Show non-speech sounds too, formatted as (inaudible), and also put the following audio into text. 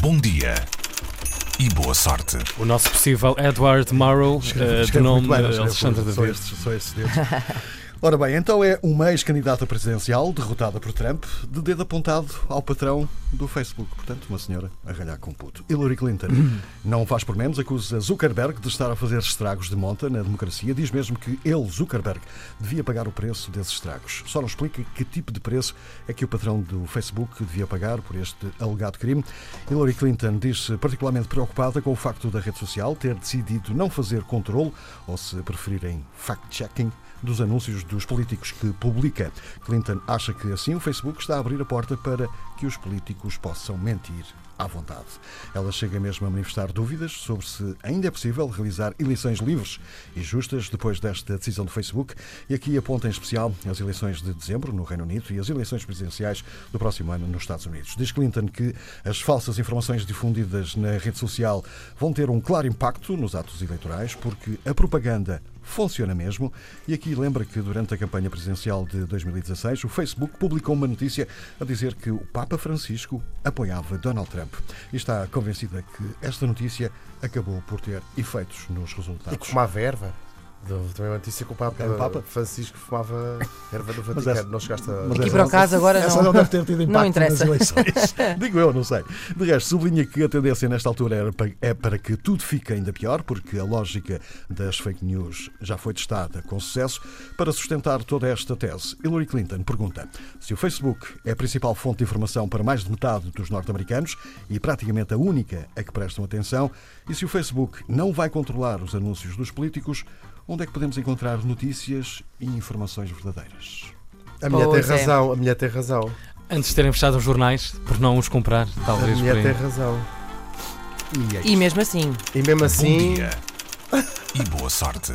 bom dia e boa sorte. O nosso possível Edward Murrow, eh, de Escreve nome bem, Alexandre só David. estes- só estes. Ora bem, então é uma ex-candidata presidencial derrotada por Trump, de dedo apontado ao patrão do Facebook. Portanto, uma senhora a ralhar com puto. Hillary Clinton (clears throat) não faz por menos, acusa Zuckerberg de estar a fazer estragos de monta na democracia. Diz mesmo que ele, Zuckerberg, devia pagar o preço desses estragos. Só não explica que tipo de preço é que o patrão do Facebook devia pagar por este alegado crime. Hillary Clinton diz-se particularmente preocupada com o facto da rede social ter decidido não fazer controle, ou se preferirem fact-checking, dos anúncios dos políticos que publica. Clinton acha que assim o Facebook está a abrir a porta para que os políticos possam mentir à vontade. Ela chega mesmo a manifestar dúvidas sobre se ainda é possível realizar eleições livres e justas depois desta decisão do Facebook e aqui aponta em especial as eleições de dezembro no Reino Unido e as eleições presidenciais do próximo ano nos Estados Unidos. Diz Clinton que as falsas informações difundidas na rede social vão ter um claro impacto nos atos eleitorais porque a propaganda funciona mesmo. E aqui lembra que durante a campanha presidencial de 2016, o Facebook publicou uma notícia a dizer que o Papa Francisco apoiava Donald Trump. E está convencida que esta notícia acabou por ter efeitos nos E resultados. que fumava Deu também uma notícia que o Papa, Era o Papa? Francisco fumava erva do Mas Vaticano. essa- não chegaste a. mas Aqui essa para o caso agora essa não. não deve ter tido (laughs) impacto interessa. nas eleições. (laughs) Digo eu, não sei. De resto, sublinha que a tendência nesta altura era pa- é para que tudo fique ainda pior, porque a lógica das fake news já foi testada com sucesso. Para sustentar toda esta tese, Hillary Clinton pergunta se o Facebook é a principal fonte de informação para mais de metade dos norte-americanos e praticamente a única a que prestam atenção, e se o Facebook não vai controlar os anúncios dos políticos, onde é que podemos encontrar notícias e informações verdadeiras? A mulher tem Pois é. razão, a mulher tem razão. Antes de terem fechado os jornais, por não os comprar, A talvez por mulher tem razão. E é E mesmo assim, E mesmo Bom assim. dia (laughs) e boa sorte.